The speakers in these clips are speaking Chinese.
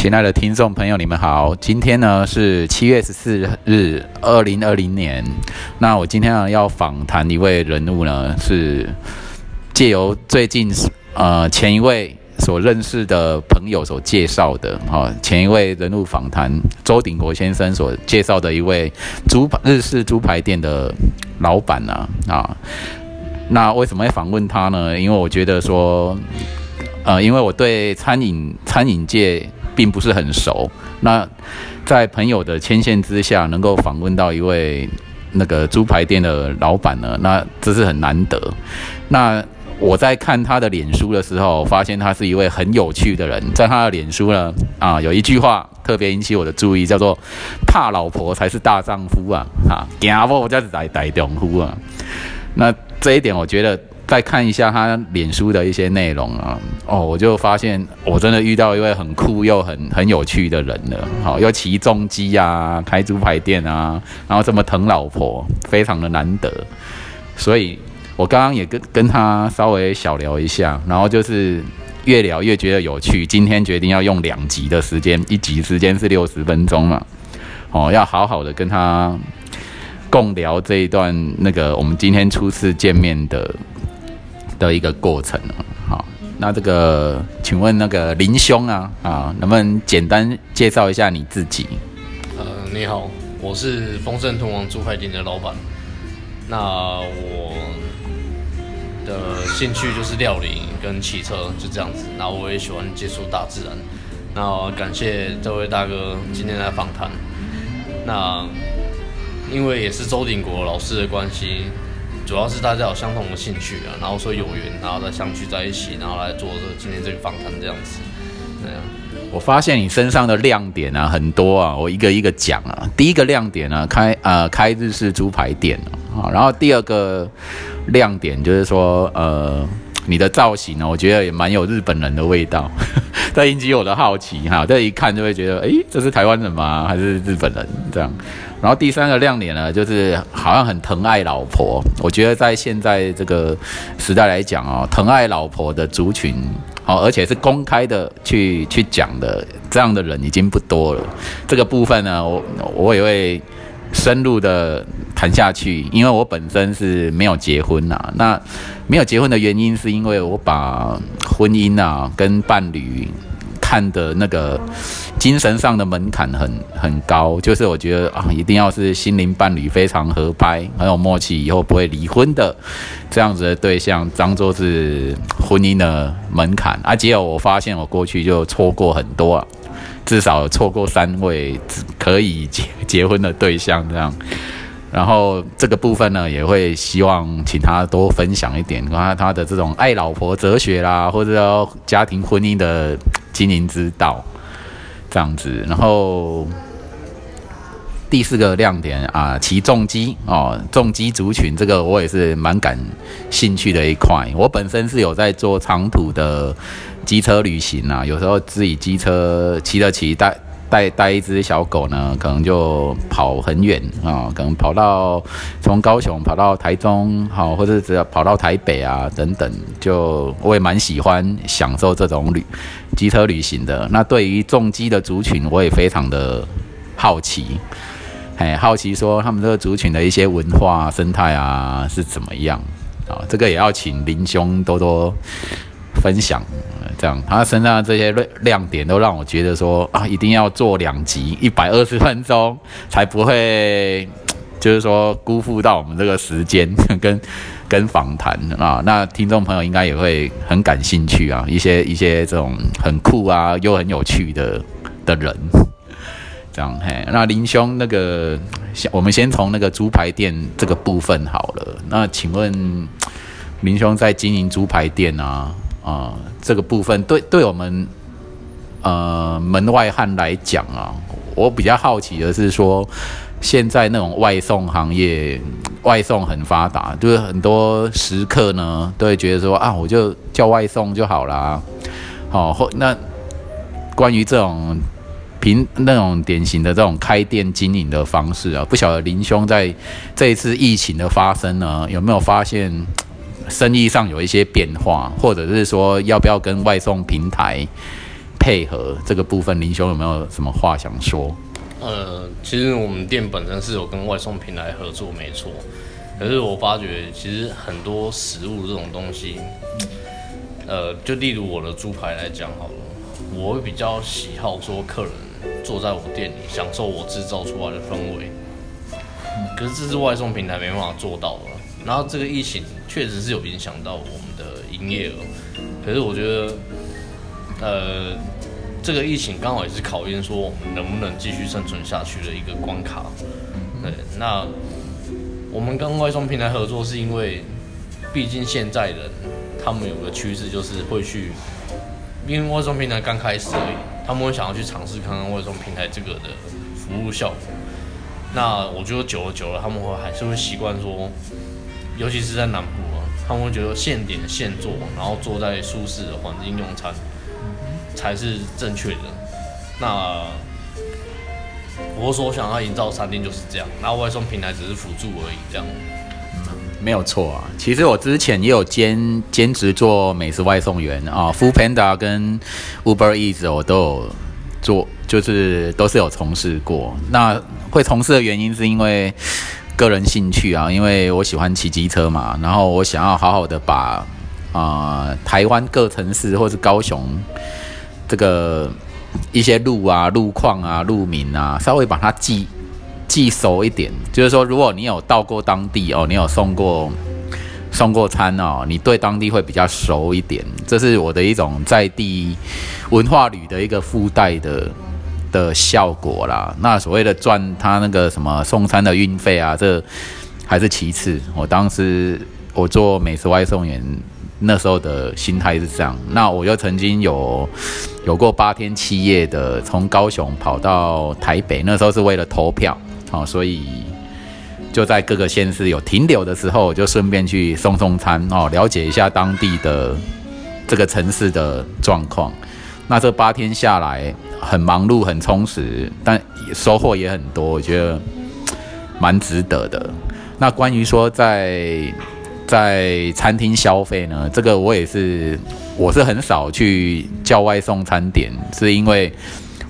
亲爱的听众朋友，你们好。今天呢是七月十四日，二零二零年。那我今天呢要访谈一位人物呢，是借由最近呃前一位所认识的朋友所介绍的哈。前一位人物访谈周鼎国先生所介绍的一位猪排日式猪排店的老板呢啊。那为什么会访问他呢？因为我觉得说，呃，因为我对餐饮餐饮界。并不是很熟，那在朋友的牵线之下，能够访问到一位那个猪排店的老板呢，那这是很难得。那我在看他的脸书的时候，发现他是一位很有趣的人。在他的脸书呢，啊，有一句话特别引起我的注意，叫做“怕老婆才是大丈夫啊”，哈，惊我才是大大丈夫啊。那这一点，我觉得。再看一下他脸书的一些内容啊，哦，我就发现我真的遇到一位很酷又很很有趣的人了。好，又骑重机啊，开猪排店啊，然后这么疼老婆，非常的难得。所以我刚刚也跟跟他稍微小聊一下，然后就是越聊越觉得有趣。今天决定要用两集的时间，一集时间是六十分钟嘛，哦，要好好的跟他共聊这一段那个我们今天初次见面的。的一个过程，好，那这个，请问那个林兄啊，啊，能不能简单介绍一下你自己？呃，你好，我是丰盛通王猪排店的老板。那我的兴趣就是料理跟汽车，就这样子。那我也喜欢接触大自然。那感谢这位大哥今天来访谈。那因为也是周鼎国老师的关系。主要是大家有相同的兴趣啊，然后说有缘，然后再相聚在一起，然后来做这今天这个访谈这样子。对啊，我发现你身上的亮点啊很多啊，我一个一个讲啊。第一个亮点呢，开呃开日式猪排店啊，然后第二个亮点就是说呃你的造型呢，我觉得也蛮有日本人的味道，这引起我的好奇哈。这一看就会觉得，哎，这是台湾人吗？还是日本人这样？然后第三个亮点呢，就是好像很疼爱老婆。我觉得在现在这个时代来讲哦，疼爱老婆的族群，好，而且是公开的去去讲的这样的人已经不多了。这个部分呢，我我也会深入的谈下去，因为我本身是没有结婚呐。那没有结婚的原因，是因为我把婚姻啊跟伴侣。看的那个精神上的门槛很很高，就是我觉得啊，一定要是心灵伴侣非常合拍、很有默契，以后不会离婚的这样子的对象，当做是婚姻的门槛。啊，结果我发现我过去就错过很多，啊，至少错过三位可以结结婚的对象这样。然后这个部分呢，也会希望请他多分享一点，他他的这种爱老婆哲学啦，或者说家庭婚姻的。心灵之道，这样子。然后第四个亮点啊，骑重机哦，重机族群这个我也是蛮感兴趣的一块。我本身是有在做长途的机车旅行啊，有时候自己机车骑了骑但。带带一只小狗呢，可能就跑很远啊，可能跑到从高雄跑到台中，好，或者只要跑到台北啊等等，就我也蛮喜欢享受这种旅机车旅行的。那对于重机的族群，我也非常的好奇，哎，好奇说他们这个族群的一些文化生态啊是怎么样啊？这个也要请林兄多多分享。这样，他身上的这些亮亮点都让我觉得说啊，一定要做两集，一百二十分钟，才不会 就是说辜负到我们这个时间 跟跟访谈啊。那听众朋友应该也会很感兴趣啊，一些一些这种很酷啊又很有趣的的人。这样嘿，那林兄那个，先我们先从那个猪排店这个部分好了。那请问林兄在经营猪排店啊？啊，这个部分对对我们呃门外汉来讲啊，我比较好奇的是说，现在那种外送行业，外送很发达，就是很多食客呢都会觉得说啊，我就叫外送就好啦。好，或那关于这种平那种典型的这种开店经营的方式啊，不晓得林兄在这一次疫情的发生呢，有没有发现？生意上有一些变化，或者是说要不要跟外送平台配合这个部分，林兄有没有什么话想说？呃，其实我们店本身是有跟外送平台合作，没错。可是我发觉，其实很多食物这种东西，呃，就例如我的猪排来讲好了，我会比较喜好说客人坐在我店里，享受我制造出来的氛围。可是这是外送平台没办法做到的。然后这个疫情确实是有影响到我们的营业额。可是我觉得，呃，这个疫情刚好也是考验说我们能不能继续生存下去的一个关卡。对，那我们跟外送平台合作是因为，毕竟现在人他们有个趋势就是会去，因为外送平台刚开始而已，他们会想要去尝试看看外送平台这个的服务效果。那我觉得久了久了，他们会还是会习惯说，尤其是在南部啊，他们会觉得现点现做，然后坐在舒适的环境用餐，才是正确的。那我所想要营造餐厅就是这样，那外送平台只是辅助而已，这样。没有错啊，其实我之前也有兼兼职做美食外送员啊 f o o Panda 跟 Uber Eats 我都有做，就是都是有从事过。那会从事的原因是因为个人兴趣啊，因为我喜欢骑机车嘛，然后我想要好好的把啊台湾各城市或是高雄这个一些路啊、路况啊、路名啊，稍微把它记。记熟一点，就是说，如果你有到过当地哦，你有送过送过餐哦，你对当地会比较熟一点。这是我的一种在地文化旅的一个附带的的效果啦。那所谓的赚他那个什么送餐的运费啊，这还是其次。我当时我做美食外送员那时候的心态是这样。那我又曾经有有过八天七夜的从高雄跑到台北，那时候是为了投票。好，所以就在各个县市有停留的时候，就顺便去送送餐哦，了解一下当地的这个城市的状况。那这八天下来很忙碌、很充实，但收获也很多，我觉得蛮值得的。那关于说在在餐厅消费呢，这个我也是，我是很少去叫外送餐点，是因为。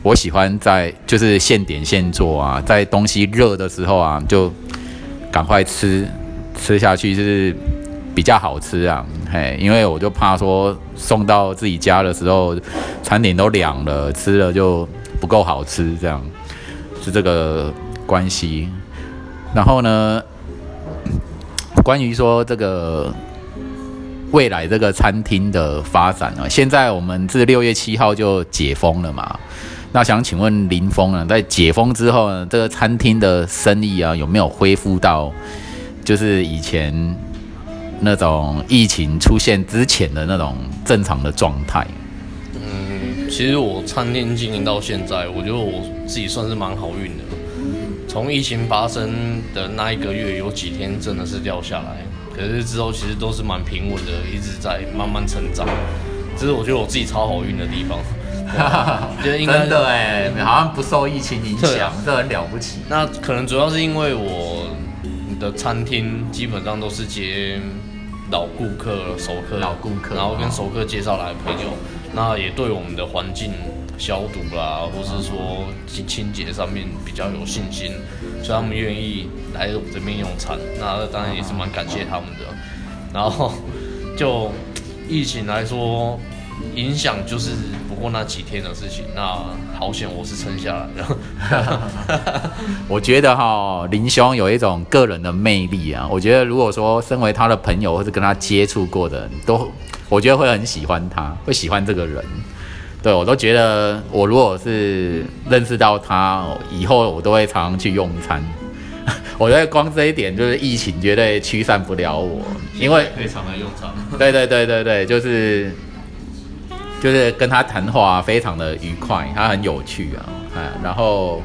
我喜欢在就是现点现做啊，在东西热的时候啊，就赶快吃吃下去，就是比较好吃啊。嘿，因为我就怕说送到自己家的时候，餐点都凉了，吃了就不够好吃，这样是这个关系。然后呢，关于说这个未来这个餐厅的发展啊，现在我们自六月七号就解封了嘛。那想请问林峰呢，在解封之后呢，这个餐厅的生意啊，有没有恢复到就是以前那种疫情出现之前的那种正常的状态？嗯，其实我餐厅经营到现在，我觉得我自己算是蛮好运的。从疫情发生的那一个月，有几天真的是掉下来，可是之后其实都是蛮平稳的，一直在慢慢成长。这是我觉得我自己超好运的地方。真的哎，好像不受疫情影响，这很了不起。那可能主要是因为我的餐厅基本上都是接老顾客、熟客、老顾客，然后跟熟客介绍来的朋友，那也对我们的环境消毒啦，或是说清清洁上面比较有信心，所以他们愿意来我这边用餐。那当然也是蛮感谢他们的。然后就疫情来说。影响就是不过那几天的事情，那好险我是撑下来的。我觉得哈林兄有一种个人的魅力啊，我觉得如果说身为他的朋友或者跟他接触过的人都，我觉得会很喜欢他，会喜欢这个人。对我都觉得我如果是认识到他以后，我都会常常去用餐。我觉得光这一点就是疫情绝对驱散不了我，因为非常的用餐。对对对对对，就是。就是跟他谈话非常的愉快，他很有趣啊，哎，然后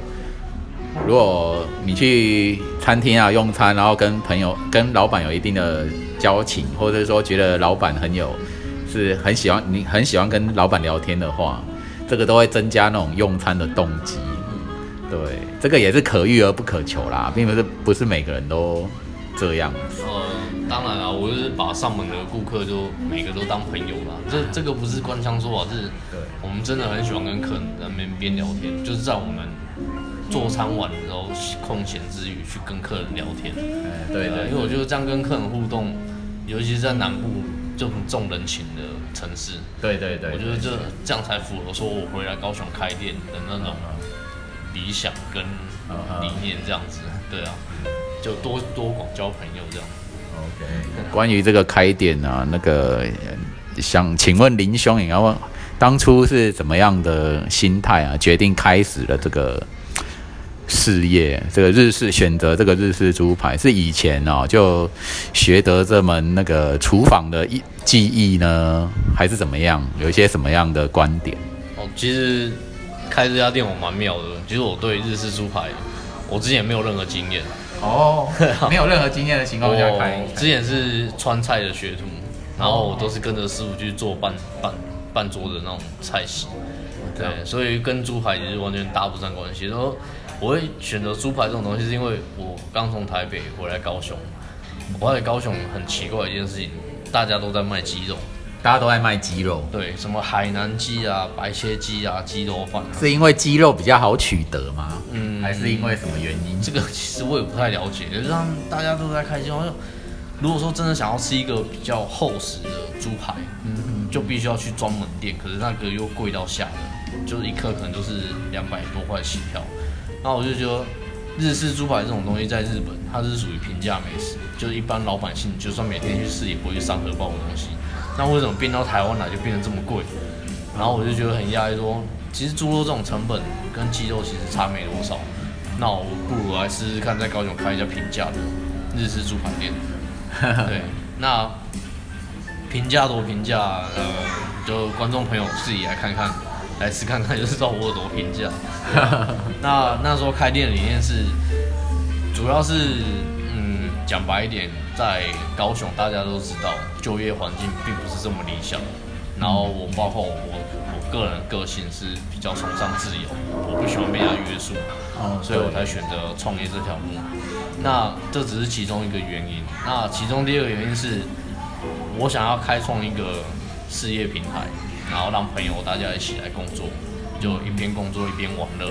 如果你去餐厅啊用餐，然后跟朋友、跟老板有一定的交情，或者说觉得老板很有，是很喜欢你很喜欢跟老板聊天的话，这个都会增加那种用餐的动机。对，这个也是可遇而不可求啦，并不是不是每个人都这样。当然了，我就是把上门的顾客就每个都当朋友啦。这这个不是官腔说法，是我们真的很喜欢跟客人在那边边聊天，就是在我们做餐完之后空闲之余去跟客人聊天。哎，对对，因为我觉得这样跟客人互动，尤其是在南部就很重人情的城市，对对对，我觉得这这样才符合说我回来高雄开店的那种理想跟理念，这样子，对啊，就多多广交朋友这样。关于这个开店啊，那个想请问林兄，你要问当初是怎么样的心态啊，决定开始了这个事业？这个日式选择这个日式猪排，是以前哦就学得这门那个厨房的艺技艺呢，还是怎么样？有一些什么样的观点？哦，其实开这家店我蛮妙的，其实我对日式猪排，我之前没有任何经验。哦，没有任何经验的情况下开。之前是川菜的学徒，然后我都是跟着师傅去做半半半桌的那种菜系。对，所以跟猪排其实完全搭不上关系。然后我会选择猪排这种东西，是因为我刚从台北回来高雄。我在高雄很奇怪一件事情，大家都在卖鸡肉。大家都爱卖鸡肉，对，什么海南鸡啊、白切鸡啊、鸡肉饭，是因为鸡肉比较好取得吗？嗯，还是因为什么原因？这个其实我也不太了解。就是让大家都在开心。如果说真的想要吃一个比较厚实的猪排，嗯，就必须要去专门店，可是那个又贵到吓人，就是一克可能都是两百多块起跳。那我就觉得日式猪排这种东西在日本它是属于平价美食，就是一般老百姓就算每天去吃也不会去伤荷包的东西。那为什么变到台湾来就变得这么贵？然后我就觉得很压抑，说其实猪肉这种成本跟鸡肉其实差没多少，那我不如来试试看，在高雄开一家平价的日式猪排店。对，那评价多评价，呃，就观众朋友自己来看看，来吃看看就知道我有多评价。那那时候开店的理念是，主要是，讲白一点。在高雄，大家都知道就业环境并不是这么理想。然后我包括我我个人个性是比较崇尚自由，我不喜欢被人家约束，所以我才选择创业这条路。那这只是其中一个原因。那其中第二个原因是，我想要开创一个事业平台，然后让朋友大家一起来工作，就一边工作一边玩乐。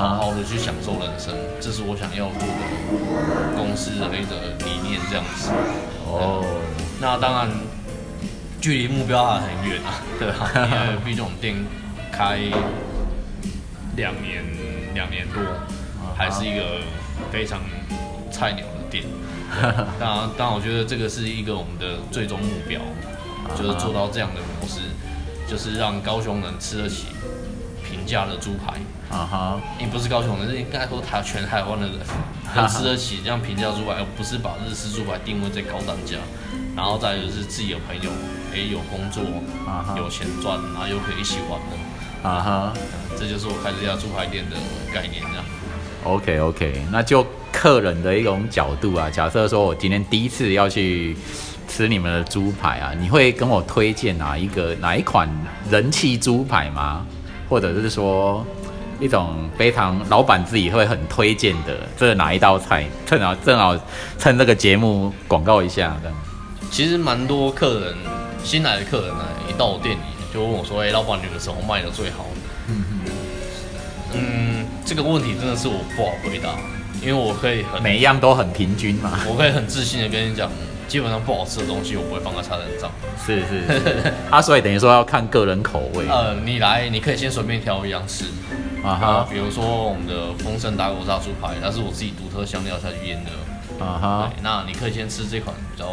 好好的去享受人生，这是我想要做的公司的一个理念，这样子。哦，那当然，距离目标还很远啊，对吧？因为毕竟我们店开两年，两年多，还是一个非常菜鸟的店。当然，当然，我觉得这个是一个我们的最终目标，就是做到这样的模式，就是让高雄人吃得起平价的猪排。啊哈，你不是高雄人，是应该说台全台湾的人都吃得起这样平价猪排，而不是把日式猪排定位在高单价。然后再就是自己的朋友，哎，有工作，有钱赚，然后又可以一起玩的。啊哈，这就是我开这家猪排店的概念，这样。OK OK，那就客人的一种角度啊，假设说我今天第一次要去吃你们的猪排啊，你会跟我推荐哪一个哪一款人气猪排吗？或者是说？一种非常老板自己会很推荐的，这哪一道菜？趁好正好趁这个节目广告一下，这样。其实蛮多客人新来的客人呢，一到我店里就问我说：“哎，老板，你的什么卖的最好？”嗯嗯，这个问题真的是我不好回答，因为我可以很每一样都很平均嘛。我可以很自信的跟你讲，基本上不好吃的东西我不会放在菜单上。是是，啊，所以等于说要看个人口味。呃，你来你可以先随便挑一样吃。啊哈，比如说我们的丰盛打狗炸猪排，它是我自己独特香料下去腌的。啊哈，那你可以先吃这款比较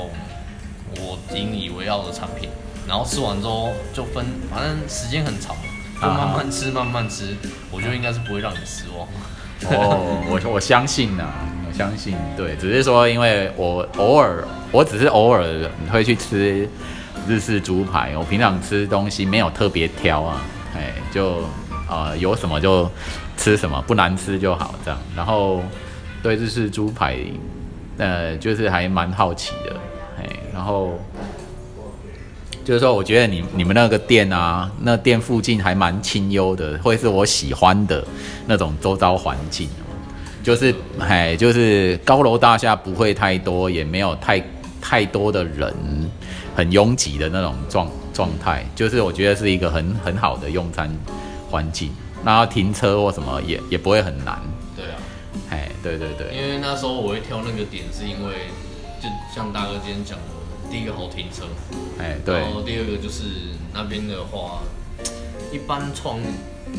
我引以为傲的产品，然后吃完之后就分，反正时间很长，就慢慢吃慢慢吃，我觉得应该是不会让你失望。哦，我我相信呐，我相信，对，只是说因为我偶尔，我只是偶尔会去吃日式猪排，我平常吃东西没有特别挑啊，哎，就。啊，有什么就吃什么，不难吃就好，这样。然后对日式猪排，呃，就是还蛮好奇的，哎，然后就是说，我觉得你你们那个店啊，那店附近还蛮清幽的，会是我喜欢的那种周遭环境，就是哎，就是高楼大厦不会太多，也没有太太多的人，很拥挤的那种状。状态，就是我觉得是一个很很好的用餐环境，然后停车或什么也也不会很难。对啊，哎，对对对，因为那时候我会挑那个点，是因为就像大哥今天讲的，第一个好停车，哎对然后第二个就是那边的话，一般创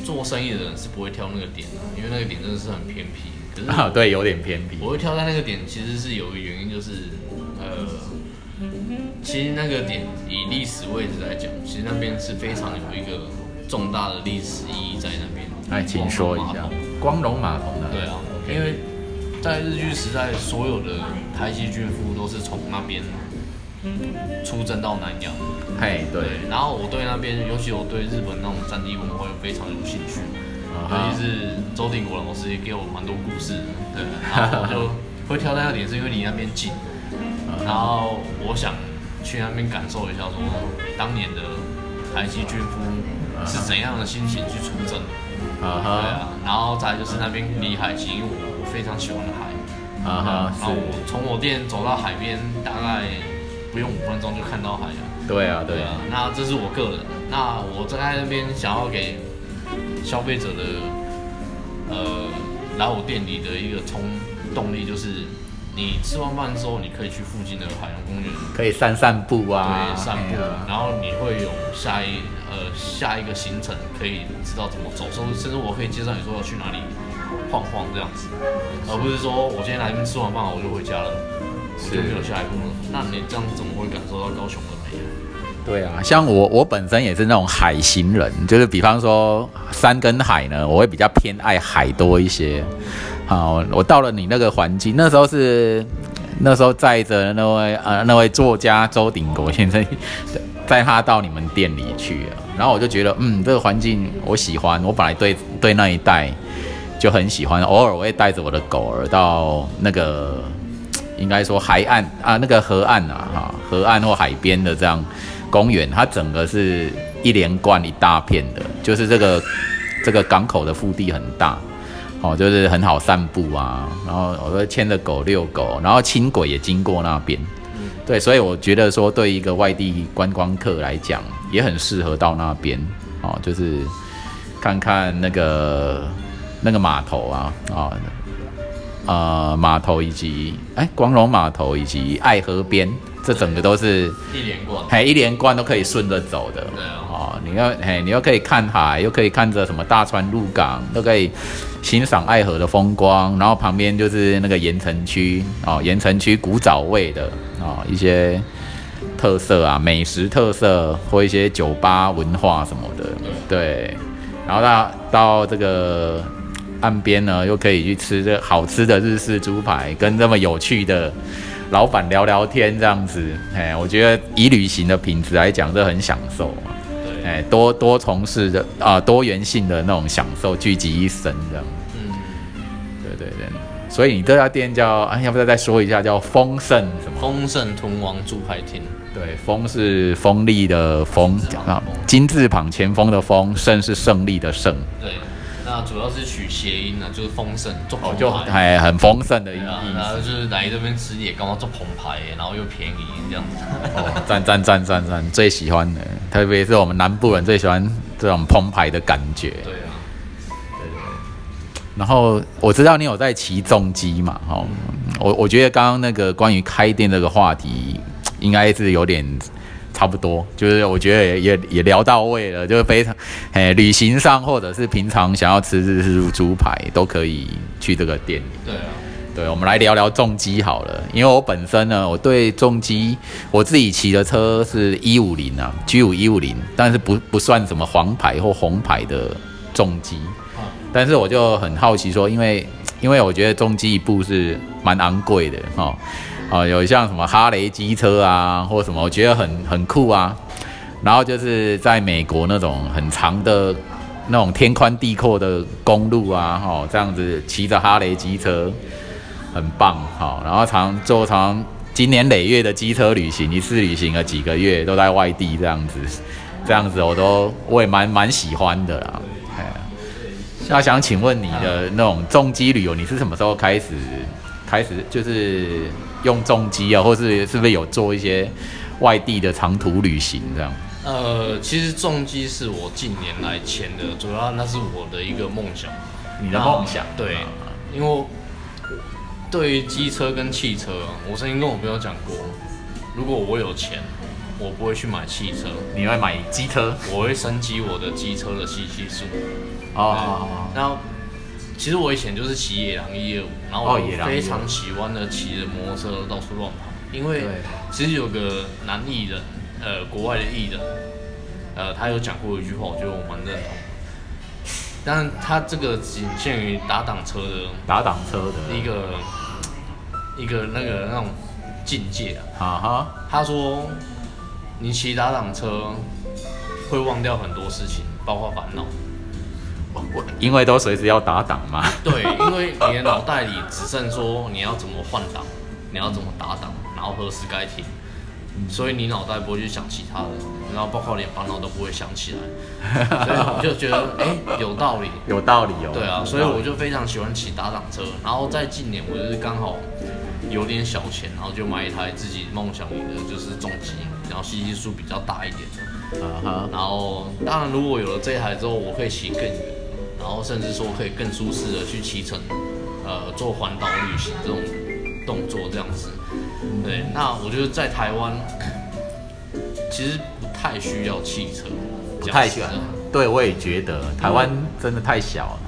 做生意的人是不会挑那个点的，因为那个点真的是很偏僻。啊对有点偏僻我会挑在那个点，其实是有一个原因，就是呃，其实那个点以历史位置来讲，其实那边是非常有一个重大的历史意义在那边。哎，请说一下光荣码头呢？对啊，因为在日据时代，所有的台籍军夫都是从那边出征到南洋。嘿对，对，然后我对那边，尤其我对日本那种战地文化又非常有兴趣，尤其是周定国老师也给我蛮多故事的，对，然后我就会挑那个点，是因为离那边近，然后我想去那边感受一下，说当年的台籍军夫是怎样的心情去出征，啊哈。对啊，然后再就是那边离海近，因为我我非常喜欢海，啊哈然后我，从我店走到海边大概不用五分钟就看到海了。对啊对对啊，那这是我个人。那我在那边想要给消费者的呃来我店里的一个冲动力，就是你吃完饭之后，你可以去附近的海洋公园可以散散步啊，对散步啊，然后你会有下一呃下一个行程，可以知道怎么走，甚至甚至我可以介绍你说要去哪里晃晃这样子，而不是说我今天来这边吃完饭我就回家了，我就没有下一步了。那你这样怎么会感受到高雄的美？对啊，像我我本身也是那种海型人，就是比方说山跟海呢，我会比较偏爱海多一些。好，我到了你那个环境，那时候是那时候载着那位呃那位作家周鼎国先生，载他到你们店里去了，然后我就觉得嗯这个环境我喜欢，我本来对对那一带就很喜欢，偶尔我会带着我的狗儿到那个应该说海岸啊那个河岸啊哈河岸或海边的这样。公园，它整个是一连贯一大片的，就是这个这个港口的腹地很大，哦，就是很好散步啊。然后我会牵着狗遛狗，然后轻轨也经过那边，对，所以我觉得说对一个外地观光客来讲，也很适合到那边哦，就是看看那个那个码头啊啊。呃，码头以及哎，光荣码头以及爱河边，这整个都是一连贯，嘿，一连贯都可以顺着走的。对啊哦，你要嘿，你又可以看海，又可以看着什么大川入港，都可以欣赏爱河的风光。然后旁边就是那个盐城区哦，盐城区古早味的哦一些特色啊，美食特色或一些酒吧文化什么的。对，然后到到这个岸边呢，又可以去吃这好吃的日式猪排，跟这么有趣的老板聊聊天，这样子，哎，我觉得以旅行的品质来讲，这很享受啊，对，哎，多多从事的啊、多元性的那种享受聚集一身，这样，嗯，对对对。所以你这家店叫，哎，要不要再说一下叫丰盛什么？丰盛豚王猪排厅，对，丰是锋利的锋金字旁啊，金字旁前锋的锋，胜是胜利的胜，对，那主要是取谐音呢，就是丰盛做哦，就澎湃。还很丰盛的意对啊，然后就是来这边吃也刚好做澎湃，然后又便宜这样子。哦，赞赞赞赞赞，最喜欢的，特别是我们南部人最喜欢这种澎湃的感觉。对啊，然后我知道你有在骑重机嘛，哦，我我觉得刚刚那个关于开店这个话题，应该是有点差不多，就是我觉得也也也聊到位了，就是非常，哎，旅行上或者是平常想要吃日式猪排，都可以去这个店。里。对啊，对，我们来聊聊重机好了，因为我本身呢，我对重机我自己骑的车是一五零啊，G 五一五零，但是不不算什么黄牌或红牌的重机，但是我就很好奇说，因为因为我觉得重机一部是蛮昂贵的哦，哦，有像什么哈雷机车啊，或什么，我觉得很很酷啊。然后就是在美国那种很长的那种天宽地阔的公路啊，哦，这样子骑着哈雷机车，很棒，好、然后常做常今年累月的机车旅行，一次旅行了几个月，都在外地这样子，这样子我都我也蛮蛮喜欢的啦。那想请问你的那种重机旅游，你是什么时候开始开始就是用重机啊，或是是不是有做一些外地的长途旅行这样？呃，其实重机是我近年来签的，主要那是我的一个梦想。你的梦想？对，因为对于机车跟汽车，我曾经跟我朋友讲过，如果我有钱，我不会去买汽车，你会买机车？我会升级我的机车的吸气数。哦，然后其实我以前就是骑野狼一二五，然后我非常喜欢的骑着摩托车到处乱跑，因为其实有个男艺人，呃，国外的艺人，呃，他有讲过一句话，我觉得我蛮认同。但他这个仅限于打挡车的，打挡车的一个一个那个那种境界啊。啊哈，他说你骑打挡车会忘掉很多事情，包括烦恼。因为都随时要打档嘛。对，因为你的脑袋里只剩说你要怎么换挡，你要怎么打档，然后何时该停。所以你脑袋不会去想其他的，然后包括连烦恼都不会想起来，所以我就觉得哎有道理，有道理哦。对啊，所以我就非常喜欢骑打档车。然后在近年，我就是刚好有点小钱，然后就买一台自己梦想里的就是重机，然后吸气数比较大一点的。啊哈。然后当然，如果有了这台之后，我可以骑更远，然后甚至说可以更舒适的去骑乘，呃，做环岛旅行这种动作这样子。对，那我觉得在台湾 其实不太需要汽车，不太需要。对，我也觉得台湾真的太小了。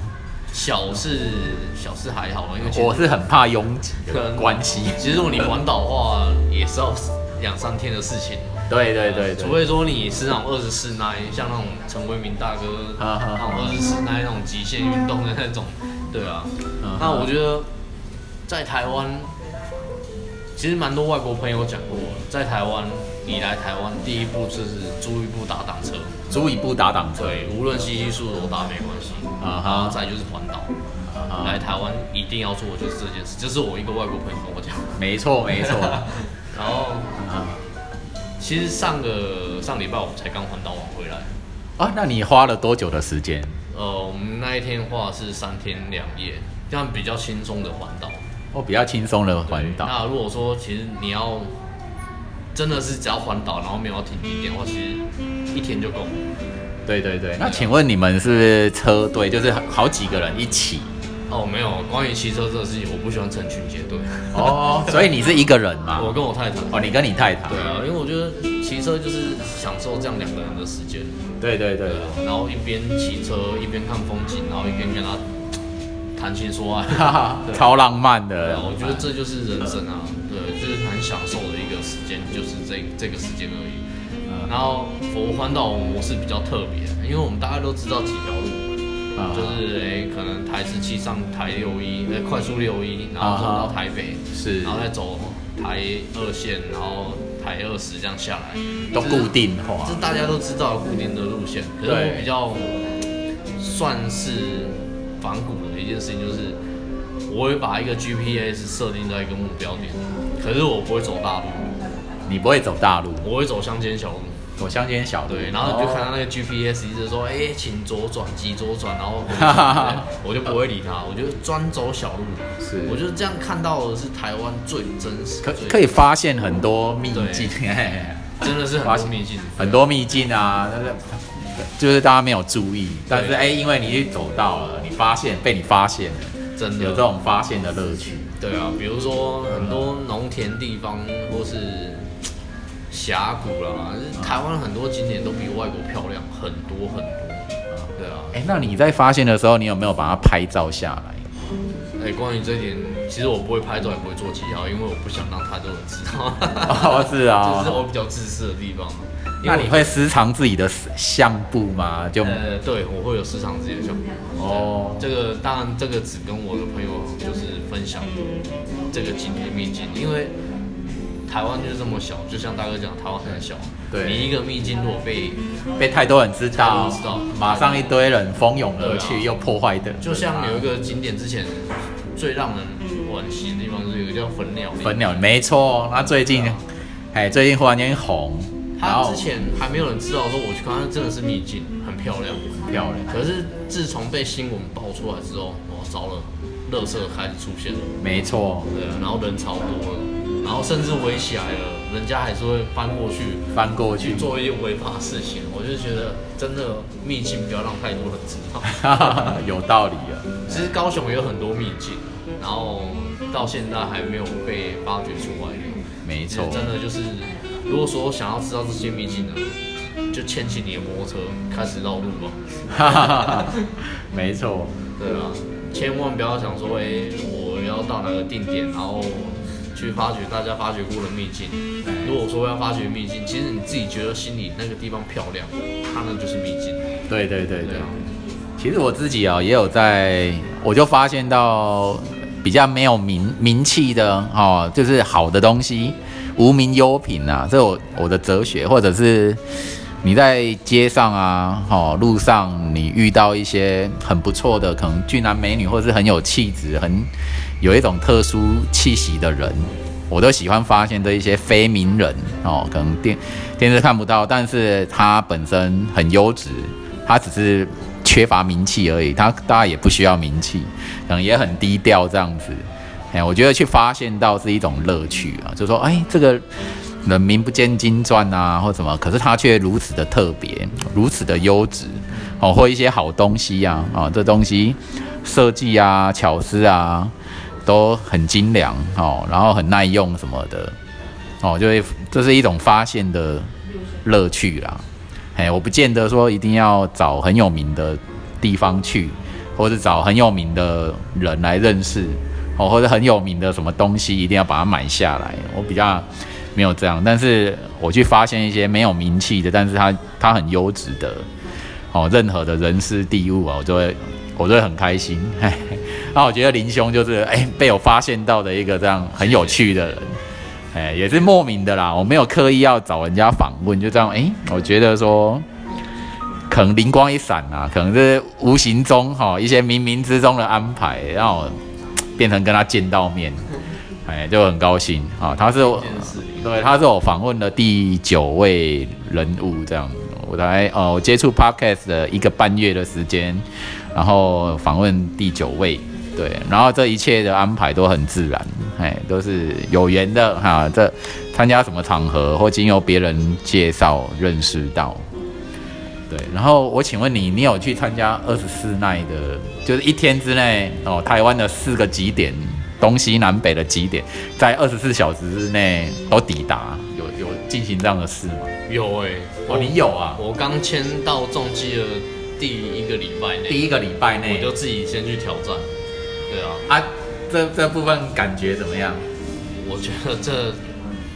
小是小是还好，因为我是很怕拥挤的关系。其实如果你环岛的话，也是要两三天的事情。对对对，除非说你是那种二十四耐，像那种陈为民大哥那种二十四耐那种极限运动的那种，对啊。那我觉得在台湾。其实蛮多外国朋友讲过，在台湾，你来台湾第一步就是租一部打挡车，租一部打挡车，对，无论吸气数多大没关系，啊哈，再就是环岛，来台湾一定要做的就是这件事，这是我一个外国朋友跟我讲，没错没错，然后，其实上个上礼拜我们才刚环岛完回来，啊，那你花了多久的时间？呃，我们那一天话是三天两夜，这样比较轻松的环岛。哦，比较轻松的环岛。那如果说其实你要真的是只要环岛，然后没有停景点的话，其实一天就够。对对对。那请问你们是车队？就是好几个人一起？哦，没有。关于骑车这个事情，我不喜欢成群结队。哦，所以你是一个人吗？我跟我太太。哦，你跟你太太。对啊，因为我觉得骑车就是享受这样两个人的时间。对对对。然后一边骑车一边看风景，然后一边跟他。谈情说爱，超浪漫的。我觉得这就是人生啊，对，就是很享受的一个时间，就是这这个时间而已。然后佛环岛模式比较特别，因为我们大家都知道几条路，就是哎，可能台十七上台六一，哎，快速六一，然后走到台北，是，然后再走台二线，然后台二十这样下来，都固定化，这大家都知道固定的路线。可是我比较算是。反骨的一件事情就是，我会把一个 GPS 设定在一个目标点，可是我不会走大路。你不会走大路？我会走乡间小路。走乡间小路。对，然后你就看到那个 GPS 一直说，哎，请左转，急左转，然后我就不会理他，我就专走小路。是，我就这样看到的是台湾最真实，可可以发现很多秘境，真的是很多秘境，很多秘境啊，那个。就是大家没有注意，但是哎，因为你走到了，你发现被你发现了，真的有这种发现的乐趣。对啊，比如说很多农田地方或是峡谷啦，台湾很多景点都比外国漂亮很多很多。对啊，哎，那你在发现的时候，你有没有把它拍照下来？哎，关于这点，其实我不会拍照，也不会做记号，因为我不想让太多人知道。哦，是啊，这是我比较自私的地方。那你会私藏自己的相簿吗？就呃，对我会有私藏自己的相簿。哦，这个当然，这个只跟我的朋友就是分享这个景点秘境，因为台湾就是这么小，就像大哥讲，台湾很小。对，你一个秘境如果被被太多人知道，知道，马上一堆人蜂拥而去，又破坏的。就像有一个景点之前最让人惋惜的地方，是有一个叫粉鸟。粉鸟，没错。那最近，哎，最近忽然间红。他之前还没有人知道，说我去看，它真的是秘境，很漂亮，很漂亮。可是自从被新闻爆出来之后，哇，糟了，乐色开始出现了。没错，对啊，然后人超多了，然然后甚至围起来了，人家还是会翻过去翻过去去做一些违法的事情。我就觉得真的秘境不要让太多人知道。有道理啊。其实高雄也有很多秘境，然后到现在还没有被发掘出来。没错，真的就是，如果说想要知道这些秘境呢，就牵起你的摩托车开始绕路吧。没错，对啊，千万不要想说，哎，我要到哪个定点，然后去发掘大家发掘过的秘境。如果说要发掘秘境，其实你自己觉得心里那个地方漂亮，它那就是秘境。对对对对。其实我自己啊，也有在，我就发现到。比较没有名名气的哦，就是好的东西，无名优品啊，这我我的哲学，或者是你在街上啊，哦路上你遇到一些很不错的，可能俊男美女，或者是很有气质、很有一种特殊气息的人，我都喜欢发现这一些非名人哦，可能电电视看不到，但是他本身很优质，他只是。缺乏名气而已，他大家也不需要名气，可能也很低调这样子。哎，我觉得去发现到是一种乐趣啊，就说哎，这个人名不见经传啊，或什么，可是他却如此的特别，如此的优质哦，或一些好东西呀啊，这东西设计啊、巧思啊都很精良哦，然后很耐用什么的哦，就会这是一种发现的乐趣啦。哎，我不见得说一定要找很有名的地方去，或者找很有名的人来认识，哦，或者很有名的什么东西一定要把它买下来。我比较没有这样，但是我去发现一些没有名气的，但是它它很优质的，哦，任何的人事地物啊，我就会我就会很开心。那 我觉得林兄就是哎被我发现到的一个这样很有趣的人。哎，也是莫名的啦，我没有刻意要找人家访问，就这样。哎，我觉得说，可能灵光一闪啊，可能是无形中哈一些冥冥之中的安排，让我变成跟他见到面，哎，就很高兴啊。他是我，对，他是我访问的第九位人物，这样。我来，呃，我接触 podcast 的一个半月的时间，然后访问第九位。对，然后这一切的安排都很自然，哎，都是有缘的哈。这参加什么场合或经由别人介绍认识到，对。然后我请问你，你有去参加二十四耐的，就是一天之内哦，台湾的四个极点，东西南北的极点，在二十四小时之内都抵达，有有进行这样的事吗？有哎，哦，你有啊？我刚签到中机的第一个礼拜内，第一个礼拜内我就自己先去挑战。对啊，啊，这这部分感觉怎么样？我觉得这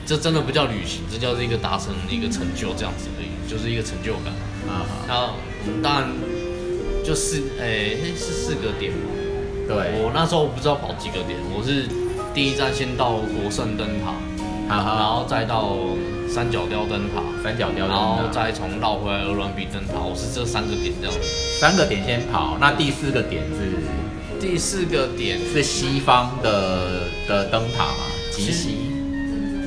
这真的不叫旅行，这叫是一个达成一个成就这样子而已，就是一个成就感啊。那当然就四诶是四个点嘛。对，我那时候不知道跑几个点，我是第一站先到国盛灯塔，然后再到三角雕灯塔，三角雕，然后再从绕回来鹅銮鼻灯塔，我是这三个点这样子。三个点先跑，那第四个点是？第四个点是西方的的灯塔嘛？吉西，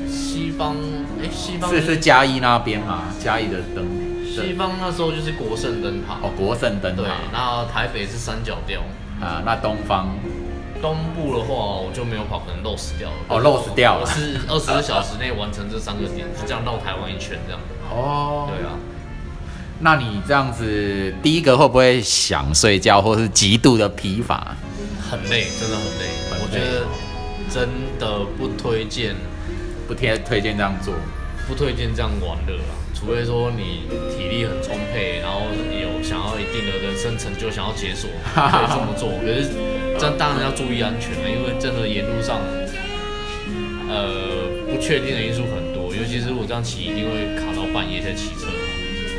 西方，哎，西方是是嘉义那边嘛？嘉义的灯，西方那时候就是国圣灯塔哦，国圣灯塔。对，那台北是三角雕啊。那东方，东部的话我就没有跑，可能漏死掉了。哦，漏死掉了。我是二十四小时内完成这三个点，就这样绕台湾一圈这样。哦，对啊。那你这样子，第一个会不会想睡觉，或是极度的疲乏？很累，真的很累。我觉得真的不推荐，不推推荐这样做，不推荐这样玩乐啊。除非说你体力很充沛，然后有想要一定的人生成就，想要解锁，可以这么做。可是这当然要注意安全了，因为真的沿路上，呃，不确定的因素很多，尤其是我这样骑，一定会卡到半夜才骑车。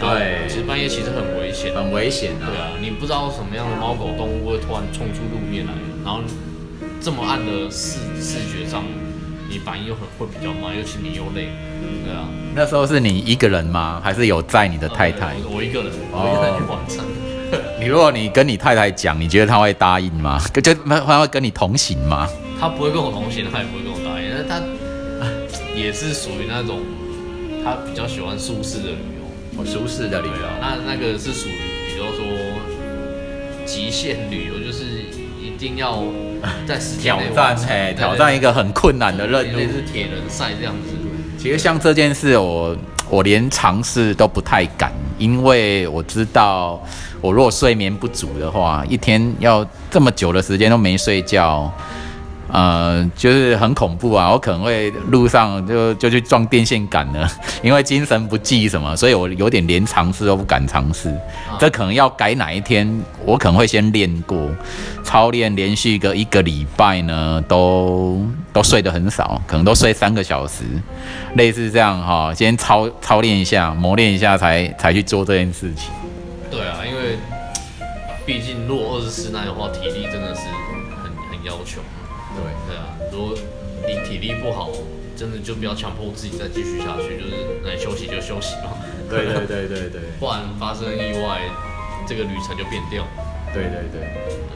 对，其实半夜骑车很危险，很危险的。对啊，你不知道什么样的猫狗动物会突然冲出路面来，然后这么暗的视视觉上，你反应又很会比较慢，尤其你又累。对啊，那时候是你一个人吗？还是有载你的太太？我一个人，我一个人去完成。你如果你跟你太太讲，你觉得她会答应吗？就她会跟你同行吗？她不会跟我同行，她也不会跟我答应。但她 也是属于那种，她比较喜欢舒适的旅游。舒适的旅游，那那个是属于，比如说极限旅游，就是一定要在挑战挑战一个很困难的任务。类似铁人赛这样子。其实像这件事我，我连尝试都不太敢，因为我知道，我如果睡眠不足的话，一天要这么久的时间都没睡觉，呃，就是很恐怖啊！我可能会路上就就去撞电线杆了，因为精神不济什么，所以我有点连尝试都不敢尝试。这可能要改哪一天，我可能会先练过，操练连续个一个礼拜呢，都都睡得很少，可能都睡三个小时，类似这样哈、先操操练一下，磨练一下才才去做这件事情。对啊，因为毕竟如果二十四耐的话，体力真的是很很要求。对。对啊，如果你体力不好，真的就不要强迫自己再继续下去，就是能休息就休息嘛。对对对对对 不然发生意外，这个旅程就变掉。对对对，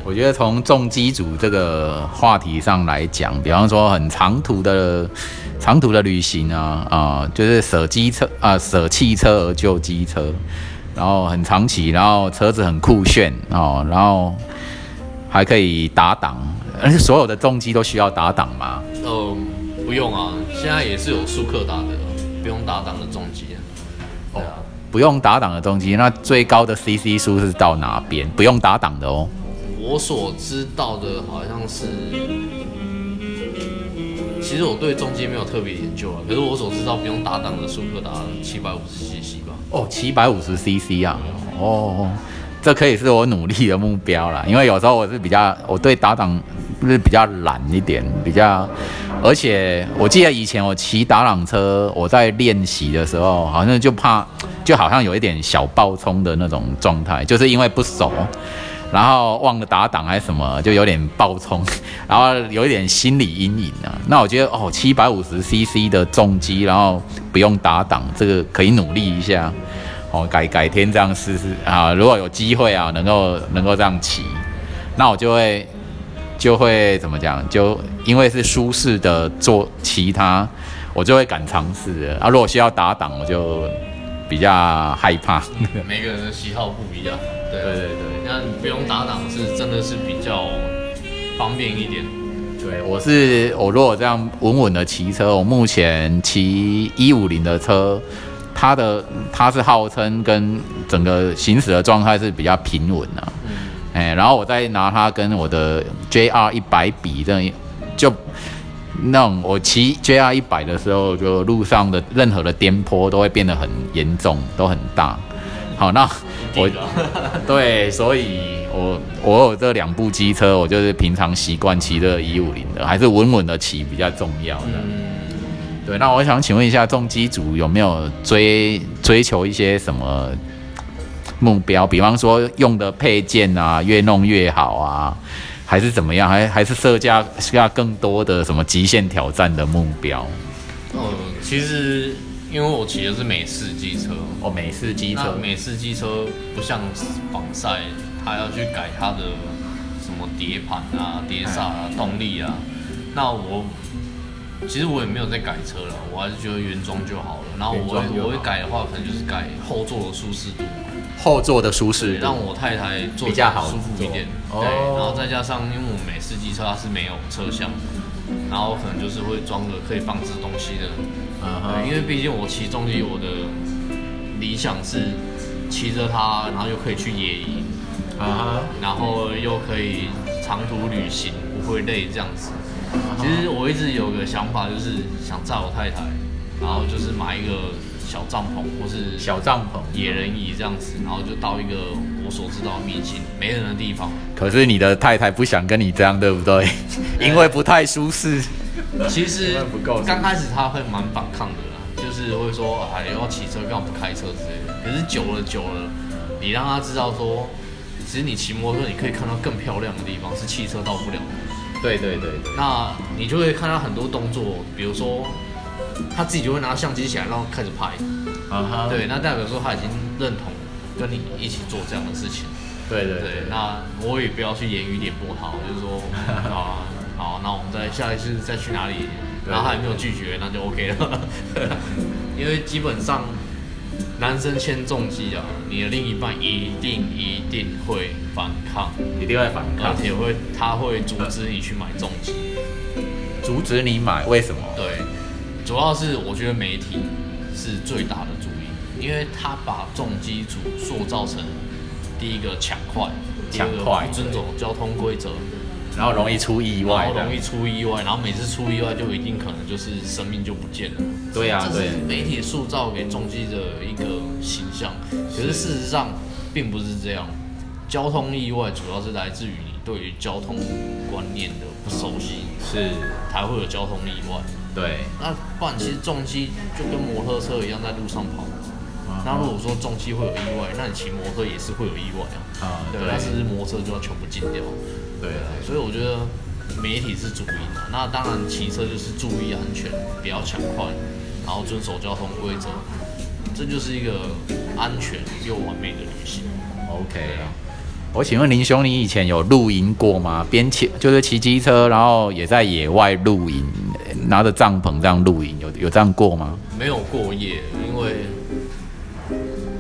我觉得从重机组这个话题上来讲，比方说很长途的长途的旅行啊啊、就是舍机车啊、舍汽车而救机车，然后很长期，然后车子很酷炫哦，然后还可以打档，而且所有的重机都需要打档吗？呃，不用啊，现在也是有速克达的，不用打档的重机啊。对啊，不用打档的重机，那最高的 CC 数是到哪边？不用打档的哦。我所知道的好像是，其实我对重机没有特别研究啊，可是我所知道不用打档的速克达七百五十 CC 吧。哦，七百五十 CC 啊，哦，这可以是我努力的目标啦。因为有时候我是比较，我对打档是比较懒一点，比较，而且我记得以前我骑打朗车，我在练习的时候，好像就怕，就好像有一点小爆冲的那种状态，就是因为不熟。然后忘了打档还是什么，就有点爆冲，然后有一点心理阴影啊。那我觉得哦，七百五十 CC 的重机，然后不用打档，这个可以努力一下。哦，改改天这样试试啊，如果有机会啊，能够能够这样骑，那我就会就会怎么讲？就因为是舒适的做其他，我就会敢尝试啊。如果需要打档，我就比较害怕。每个人的喜好不一样，对啊对对对那你不用打档是真的是比较方便一点。对，我是我如果这样稳稳的骑车，我目前骑一五零的车，它的它是号称跟整个行驶的状态是比较平稳啊。嗯，哎，然后我再拿它跟我的 JR 一百比，这样就那种我骑 JR 一百的时候，就路上的任何的颠簸都会变得很严重，都很大。好，那我 对，所以我我有这两部机车，我就是平常习惯骑这一五零的，还是稳稳的骑比较重要的。嗯，对，那我想请问一下，重机组有没有追追求一些什么目标？比方说用的配件啊，越弄越好啊，还是怎么样？还还是设下下更多的什么极限挑战的目标？呃，其实因为我骑的是美式机车，哦，美式机车美式机车不像防晒，它要去改它的什么碟盘啊、碟刹啊、动力啊。那我其实我也没有在改车了，我还是觉得原装就好了。然后我我会改的话，可能就是改后座的舒适度，后座的舒适让我太太坐比较好舒服一点。对，哦。然后再加上因为我美式机车它是没有车厢，然后可能就是会装个可以放置东西的。嗯对，因为毕竟我骑重机，我的理想是骑着它，然后又可以去野营，啊然后又可以长途旅行，不会累这样子。其实我一直有个想法，就是想载我太太，然后就是买一个小帐篷或是小帐篷。野人椅这样子，然后就到一个我所知道的秘境没人的地方。可是你的太太不想跟你这样，对不对？因为不太舒适。其实刚开始他会蛮反抗的啦，就是会说哎要骑车干嘛不开车之类的。可是久了久了，你让他知道说，其实你骑摩托车你可以看到更漂亮的地方，是汽车到不了的。对对对对。那你就会看到很多动作，比如说他自己就会拿相机起来，然后开始拍。啊哈对，那代表说他已经认同跟你一起做这样的事情。对对对，那我也不要去言语点拨他，我就说 好啊，好，那我们再下一次再去哪里，然后他也没有拒绝，那就 OK 了。因为基本上男生签重机啊，你的另一半一定一定会反抗，一定会反而抗，且会他会阻止你去买重机。阻止你买，为什么？对，主要是我觉得媒体是最大的主因，因为他把重机组塑造成第一个抢快，抢快不遵守交通规则，然后容易出意外的，然后容易出意外，然后每次出意外就一定可能就是生命就不见了。对啊，对这是，媒体塑造给重机的一个形象，可是事实上并不是这样。交通意外主要是来自于你对于交通观念的不熟悉，是，才会有交通意外。对，那不然其实重机就跟摩托车一样在路上跑。啊那如果说重机会有意外，那你骑摩托车也是会有意外啊。啊，对，对那是摩托车就要全部禁掉？对对啊，所以我觉得媒体是主因啊。那当然骑车就是注意安全，不要抢快，然后遵守交通规则，这就是一个安全又完美的旅行。，OK 啊。我请问林兄，你以前有露营过吗？边骑就是骑机车，然后也在野外露营，拿着帐篷这样露营，有有这样过吗？没有过夜，因为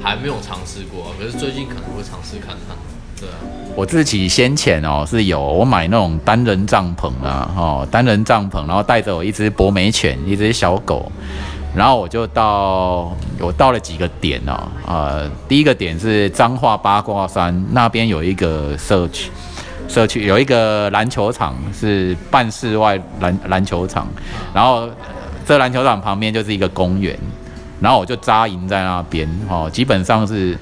还没有尝试过、啊，可是最近可能会尝试看看。对啊，我自己先前哦是有我买那种单人帐篷啊，哦单人帐篷，然后带着我一只博美犬，一只小狗，然后我就到我到了几个点哦，呃，第一个点是彰化八卦山那边有一个社区，社区有一个篮球场是半室外篮篮球场，然后呃这篮球场旁边就是一个公园，然后我就扎营在那边哦，基本上是。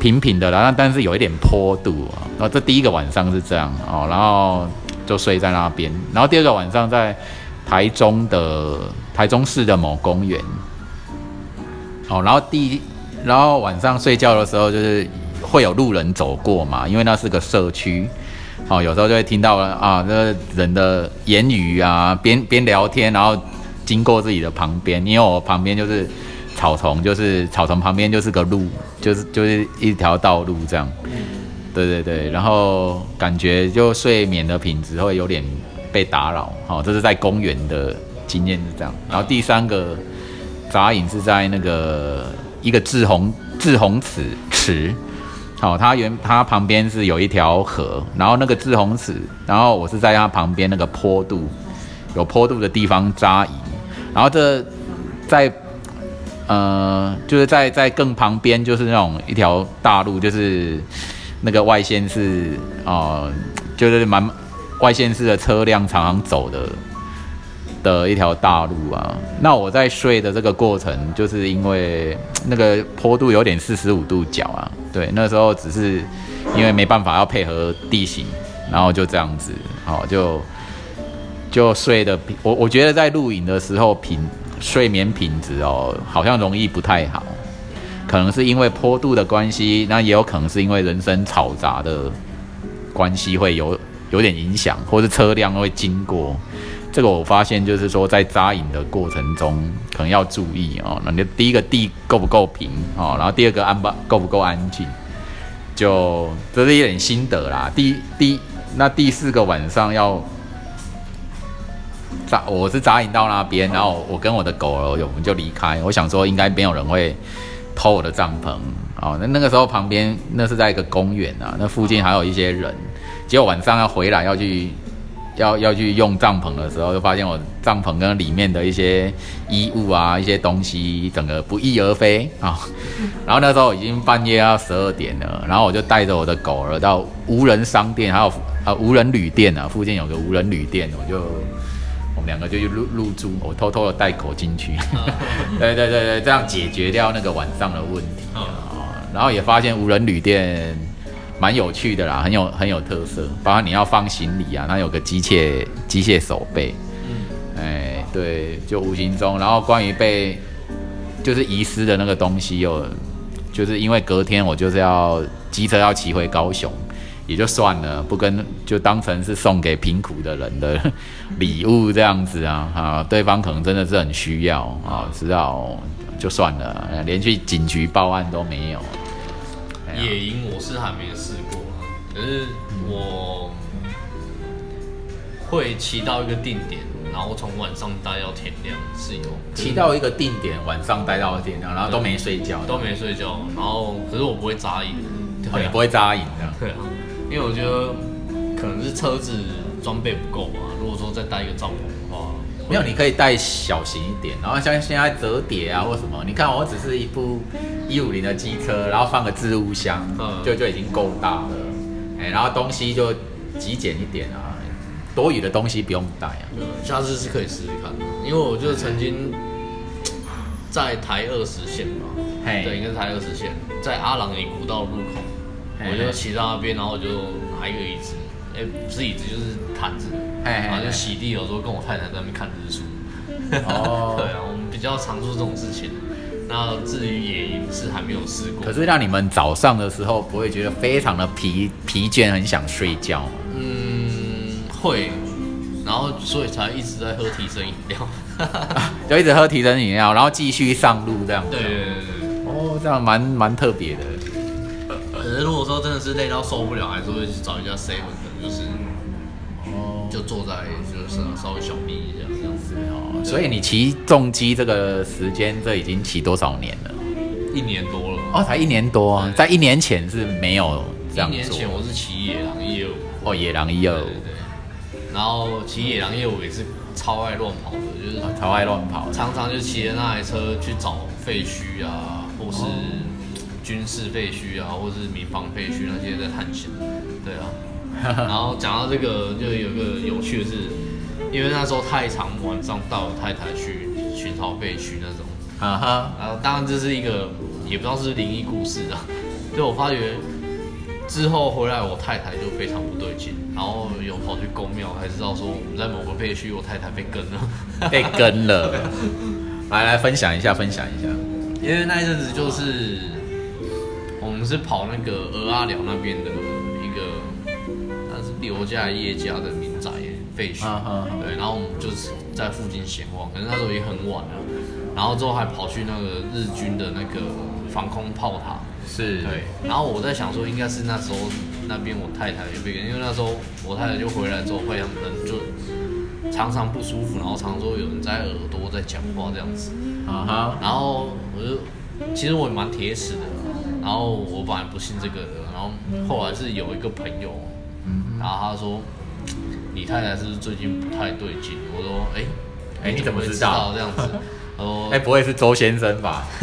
平平的然后但是有一点坡度啊。然后这第一个晚上是这样哦，然后就睡在那边。然后第二个晚上在台中的台中市的某公园哦，然后第然后晚上睡觉的时候就是会有路人走过嘛，因为那是个社区。哦，有时候就会听到啊，那人的言语啊，边边聊天，然后经过自己的旁边，因为我旁边就是草丛，就是草丛旁边就是个路，就是就是一条道路这样。对对对，然后感觉就睡眠的品质会有点被打扰。好、这是在公园的经验是这样。然后第三个杂饮是在那个一个志洪志洪池池。好、它原它旁边是有一条河，然后那个志洪池，然后我是在它旁边那个坡度，有坡度的地方扎营，然后这在呃，就是在在更旁边就是那种一条大路，就是那个外线是哦、就是蛮外线式的车辆常常走的的一条大路啊。那我在睡的这个过程，就是因为那个坡度有点四十五度角啊，对，那时候只是因为没办法要配合地形，然后就这样子，好、就就睡的，我我觉得在露营的时候品睡眠品质哦，好像容易不太好，可能是因为坡度的关系，那也有可能是因为人声嘈杂的关系会有有点影响，或是车辆会经过。这个我发现就是说，在扎营的过程中，可能要注意哦。那你的第一个地够不够平哦，然后第二个安不够不够安静，就这是一点心得啦。第第那第四个晚上要扎，我是扎营到那边，然后我跟我的狗儿，我们就离开。我想说应该没有人会偷我的帐篷哦。那那个时候旁边那是在一个公园啊，那附近还有一些人。结果晚上要回来要去要要去用帐篷的时候，就发现我帐篷跟里面的一些衣物啊、一些东西，整个不翼而飞啊、然后那时候已经半夜要十二点了，然后我就带着我的狗儿到无人商店，还有啊无人旅店啊，附近有个无人旅店，我就我们两个就去入入住，我偷偷的带狗进去，对对对对，这样解决掉那个晚上的问题啊、然后也发现无人旅店蛮有趣的啦，很有很有特色，包括你要放行李啊，它有个机械机械手背，嗯，哎，对，就无形中，然后关于被就是遗失的那个东西又，就是因为隔天我就是要机车要骑回高雄，也就算了，不跟就当成是送给贫苦的人的 礼物这样子啊啊，对方可能真的是很需要啊，知道就算了，连去警局报案都没有。野营我是还没试过啊，可是我会骑到一个定点，然后从晚上待到天亮是有，骑到一个定点，晚上待到天亮，然后都没睡觉，都没睡觉，然后可是我不会扎营，对，不会扎营这样。对啊，因为我觉得可能是车子装备不够吧。如果说再带一个帐篷没有，你可以带小型一点，然后像现在折叠啊或什么，你看我只是一部一五零的机车，然后放个置物箱，就就已经够大了。哎，然后东西就极简一点啊。多余的东西不用带啊，下次是可以试试看的，因为我就曾经在台二十线吧，对，应该是台二十线，在阿朗尼古道路口，我就骑到那边，然后我就拿一个椅子，哎，不是椅子就是毯子，然后就洗地，有时候跟我太太在那边看日出。哦，对啊，我们比较常做这种事情。那至于野营是还没有试过，可是让你们早上的时候不会觉得非常的疲疲倦，很想睡觉吗？会，然后所以才一直在喝提神饮料，就一直喝提神饮料，然后继续上路这样。对对对对。哦，这样蛮蛮特别的。可是如果说真的是累到受不了，还是会去找一家 seven 的，就是哦，就坐在就是稍微小眯一下这样子哦。所以你骑重机这个时间，这已经骑多少年了？一年多了。哦，才一年多啊，在一年前是没有这样一年前我是骑野狼业务。哦，野狼业务。然后骑野狼业务也是超爱乱跑的，就是超爱乱跑，常常就骑着那台车去找废墟啊，或是军事废墟啊，或者是民房废墟那些在探险。对啊，然后讲到这个，就有个有趣的是，因为那时候太长，晚上带我太太去寻找废墟那种。啊哈，然后当然这是一个也不知道是灵异故事啊，就我发觉。之后回来，我太太就非常不对劲，然后有跑去公庙，才知道说我们在某个废墟，我太太被跟了，被跟了。来来分享一下，分享一下。因为那一阵子就是我们是跑那个鹅阿寮那边的一个，那是刘家叶家的民宅废墟，对，然后我们就是在附近闲逛，可是那时候也很晚了，然后之后还跑去那个日军的那个防空炮塔。是。对，然后我在想说，应该是那时候那边我太太就被，因为那时候我太太就回来之后，会常人就常常不舒服，然后常说有人在耳朵在讲话这样子，啊哈，然后我就其实我也蛮铁齿的，然后我本来不信这个的，然后后来是有一个朋友，嗯，然后他说你太太是不是最近不太对劲？我说哎哎你怎么知道这样子？他说，哎，不会是周先生吧？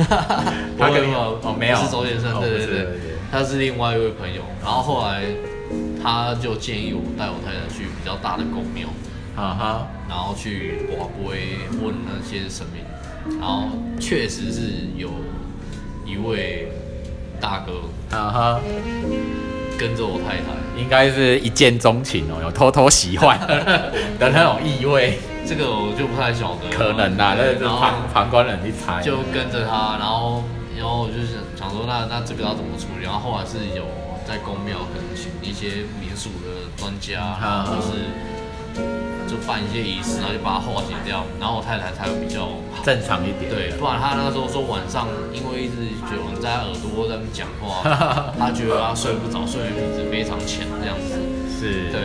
他跟我哦没有，是周先生，对对对，他是另外一位朋友。然后后来他就建议我带我太太去比较大的公庙，啊哈，然后去寡龟问那些神明，然后确实是有一位大哥，啊哈，跟着我太太，应该是一见钟情哦，有偷偷喜欢的那种意味。这个我就不太晓得，可能呐，那是旁旁观人去猜。就跟着他，然后，然后我就想想说，那那这个要怎么处理？然后后来是有在公庙可能请一些民俗的专家，或是就办一些仪式，然后就把它化解掉。然后我太太才会比较正常一点。对，不然她那时候说晚上因为一直有人在耳朵在那讲话，她觉得她睡不着，睡眠品质非常浅这样子。是，对。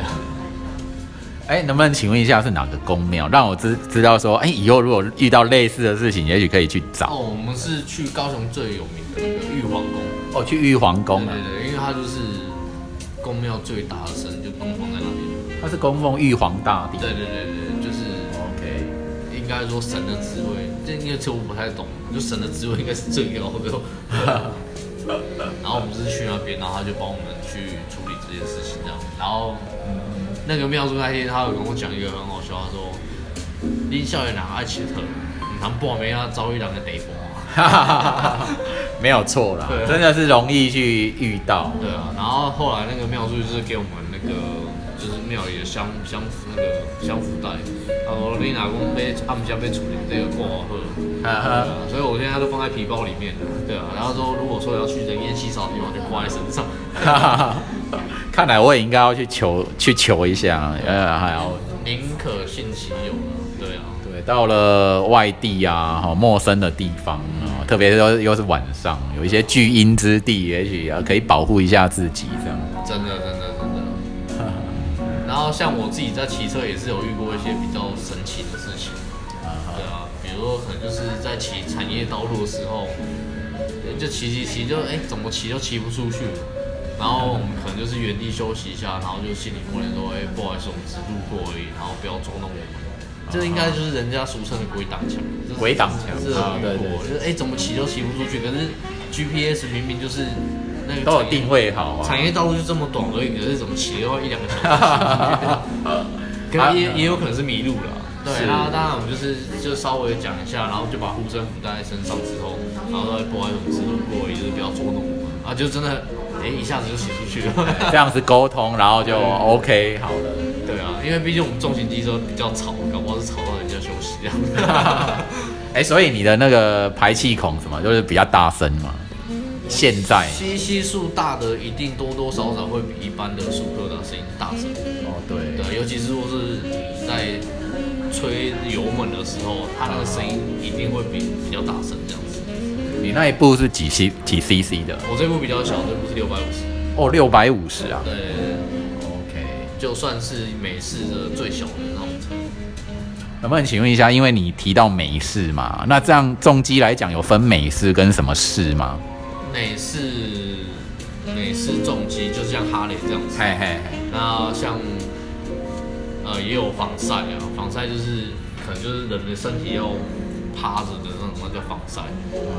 哎，能不能请问一下是哪个宫庙，让我知知道说，哎，以后如果遇到类似的事情，也许可以去找。哦，我们是去高雄最有名的那个玉皇宫。哦，去玉皇宫啊。对对，因为它就是宫庙最大的神，就供奉在那边。它是供奉玉皇大帝。对对对对，就是 OK。应该说神的职位，这因为这我不太懂，就神的职位应该是最高的。然后我们是去那边，然后他就帮我们去处理这件事情，这样。然后。那个妙叔那天，他有跟我讲一个很好笑，他说：“林校园哪爱骑车，你看不没他遭遇两个地方，没有错啦，真的是容易去遇到。对啊，然后后来那个妙叔就是给我们那个就是庙里的香香那个香福袋，他说你哪公被他们家被处理这个过好喝，所以我现在都放在皮包里面了对啊，然后说如果说要去人烟稀少的地方，就挂在身上。看来我也应该要去求去求一下，呃，还要宁可信其有对啊，对，到了外地啊，好，陌生的地方啊，特别是又又是晚上，有一些巨阴之地，也许啊可以保护一下自己这样。真的，真的。然后像我自己在骑车也是有遇过一些比较神奇的事情，对啊，比如说可能就是在骑产业道路的时候，就骑骑骑就哎、怎么骑都骑不出去，然后我们可能就是原地休息一下，然后就心里默念说，哎、不好意思，我们只路过而已，然后不要捉弄我们。这应该就是人家俗称的鬼挡墙，鬼挡墙这是啊对对有遇过，就是哎、怎么骑都骑不出去，可是 GPS 明明就是那个都有定位好啊。产业道路就这么短而已，可是怎么骑的话一两个小时 可能也也有可能是迷路了。对，是那当然我们就是就稍微讲一下，然后就把护身符带在身上之后，然后再不好意思，我们只路过也，就是不要捉弄我们啊，就真的哎、一下子就骑出去了。这样子沟通，然后就 OK 好了。对啊，因为毕竟我们重型机车比较吵，搞不好是吵到人家休息这样。哎、所以你的那个排气孔什么，就是比较大声嘛？现在吸吸数大的一定多多少少会比一般的速克达声音大声。哦，对对，尤其是如果是你在吹油门的时候，它那个声音一定会比比较大声这样子。你那一部是几 C 几 CC 的？我这部比较小，这部是六百五十。哦，六百五十啊。对，OK，就算是美式的最小的那种车。能不能请问一下，因为你提到美式嘛，那这样重机来讲有分美式跟什么式吗？美式美式重机就是像哈雷这样子。嘿嘿嘿，那像呃也有防晒啊，防晒就是可能就是人的身体要趴着的那种，那叫防晒。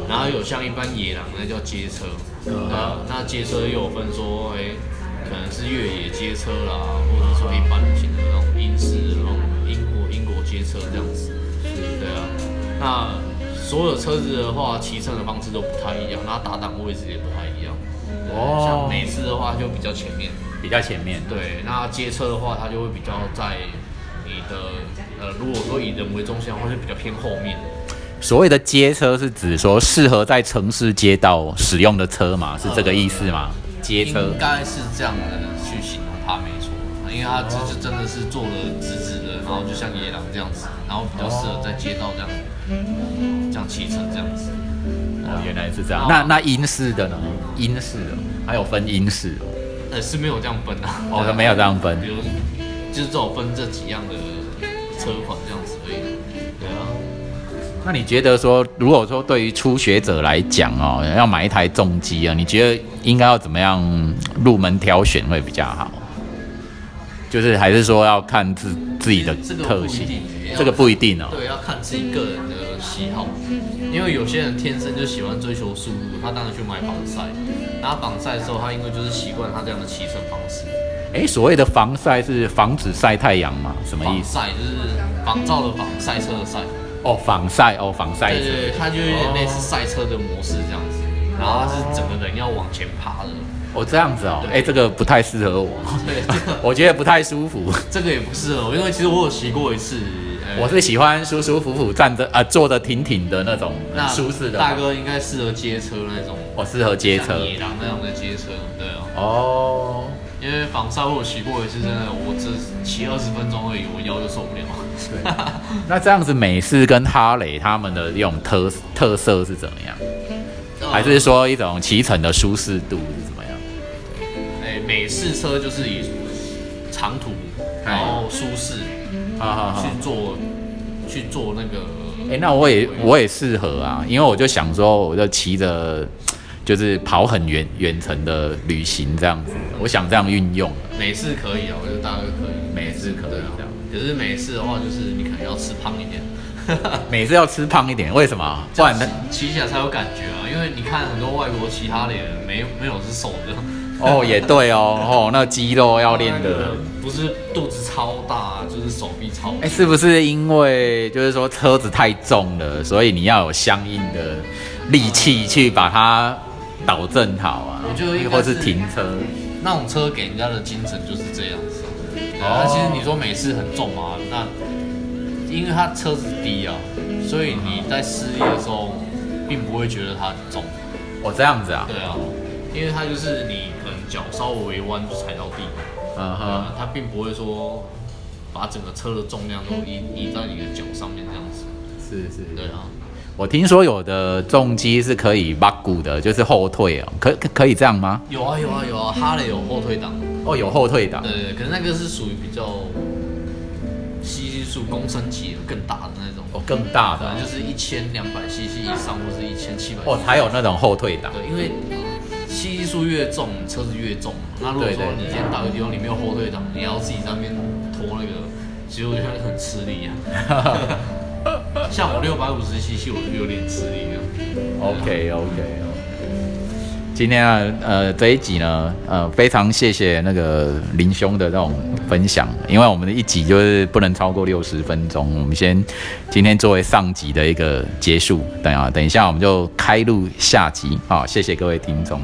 然后有像一般野狼那叫街车，对啊，那街车又有分说，哎、可能是越野街车啦，或者说一般型的那种英式的那种英国英国街车这样子，对啊。那所有车子的话，骑乘的方式都不太一样，那打档位置也不太一样。哦像美式的话就比较前面，比较前面。对，那街车的话，它就会比较在你的呃，如果说以人为中心的话，就比较偏后面。所谓的街车是指说适合在城市街道使用的车嘛？是这个意思吗？街车应该是这样的去形容它没错，因为它这是真的是做的直直的，然后就像野狼这样子，然后比较适合在街道这样这样骑乘这样子。哦，原来是这样哦。那那英式的呢？英式的还有分英式哦呃，是没有这样分啊，哦，它没有这样分比。如就是只有分这几样的车款这样子而已。对啊。那你觉得说，如果说对于初学者来讲哦，要买一台重机啊，你觉得应该要怎么样入门挑选会比较好？就是还是说要看自自己的这个特性不一定，这个不一定哦。对，要看自己个人的喜好，因为有些人天生就喜欢追求速度，他当然去买防晒。然后防晒的时候，他因为就是习惯他这样的骑乘方式。哎，所谓的防晒是防止晒太阳吗？什么意思？防晒就是防照的防，赛车的赛。哦，防晒哦，防晒对对，它就有点类似赛车的模式这样子。然后它是整个人要往前爬的。哦，这样子哦，对哎，这个不太适合我，对，这 个我觉得不太舒服。这个也不适合我，因为其实我有骑过一次。呃我是喜欢舒舒服服站着啊、坐的挺挺的那种那舒适的。大哥应该适合街车那种，我适合街车像。野狼那样的街车，对啊。哦，因为防晒我有骑过一次，真的，我只骑二十分钟而已，我腰就受不了。对。那这样子，美式跟哈雷他们的这种特特色是怎么样？还是说一种骑乘的舒适度美式车就是以长途，哎然后舒适去。做去做那个。哎、那我也我也适合啊，因为我就想说，我就骑着就是跑很远远程的旅行这样子，我想这样运用。美式可以啊，我觉得大概可以。美式可以啊这样，可是美式的话，就是你可能要吃胖一点，每次要吃胖一点，为什么？不然他骑骑起来才有感觉啊。因为你看很多外国骑哈雷的，没没有是瘦的，哦也对哦，哦那肌肉要练的。不是肚子超大，就是手臂超哎、是不是因为就是说车子太重了，所以你要有相应的力气去把它导正好啊？我觉得应该或是是停车。那种车给人家的精神就是这样子啊。对哦啊，那其实你说美式很重啊，那因为它车子低啊，所以你在施力的时候，并不会觉得它很重。哦，这样子啊？对啊，因为它就是你脚稍微弯就踩到地。啊，它并不会说把整个车的重量都移移在你的脚上面这样子。是是。对啊，我听说有的重机是可以挖骨的，就是后退哦，可可可以这样吗？有啊有啊有啊，哈雷有后退档，哦，有后退档对，对对，可是那个是属于比较吸数公升级的更大的那种，哦，更大的可能就是一千两百 CC 以上，或是一千七百。哦，还有那种后退档，对，因为吸气数越重，车子越重嘛。那如果说你今天到一个地方你没有后退档，你要自己在那边拖那个，其实我觉得很吃力啊。像我六百五十 CC，我就有点吃力了。OK OK。今天啊，呃，这一集呢，呃，非常谢谢那个林兄的这种分享，因为我们的一集就是不能超过六十分钟，我们先今天作为上集的一个结束，等啊，等一下我们就开录下集啊，谢谢各位听众。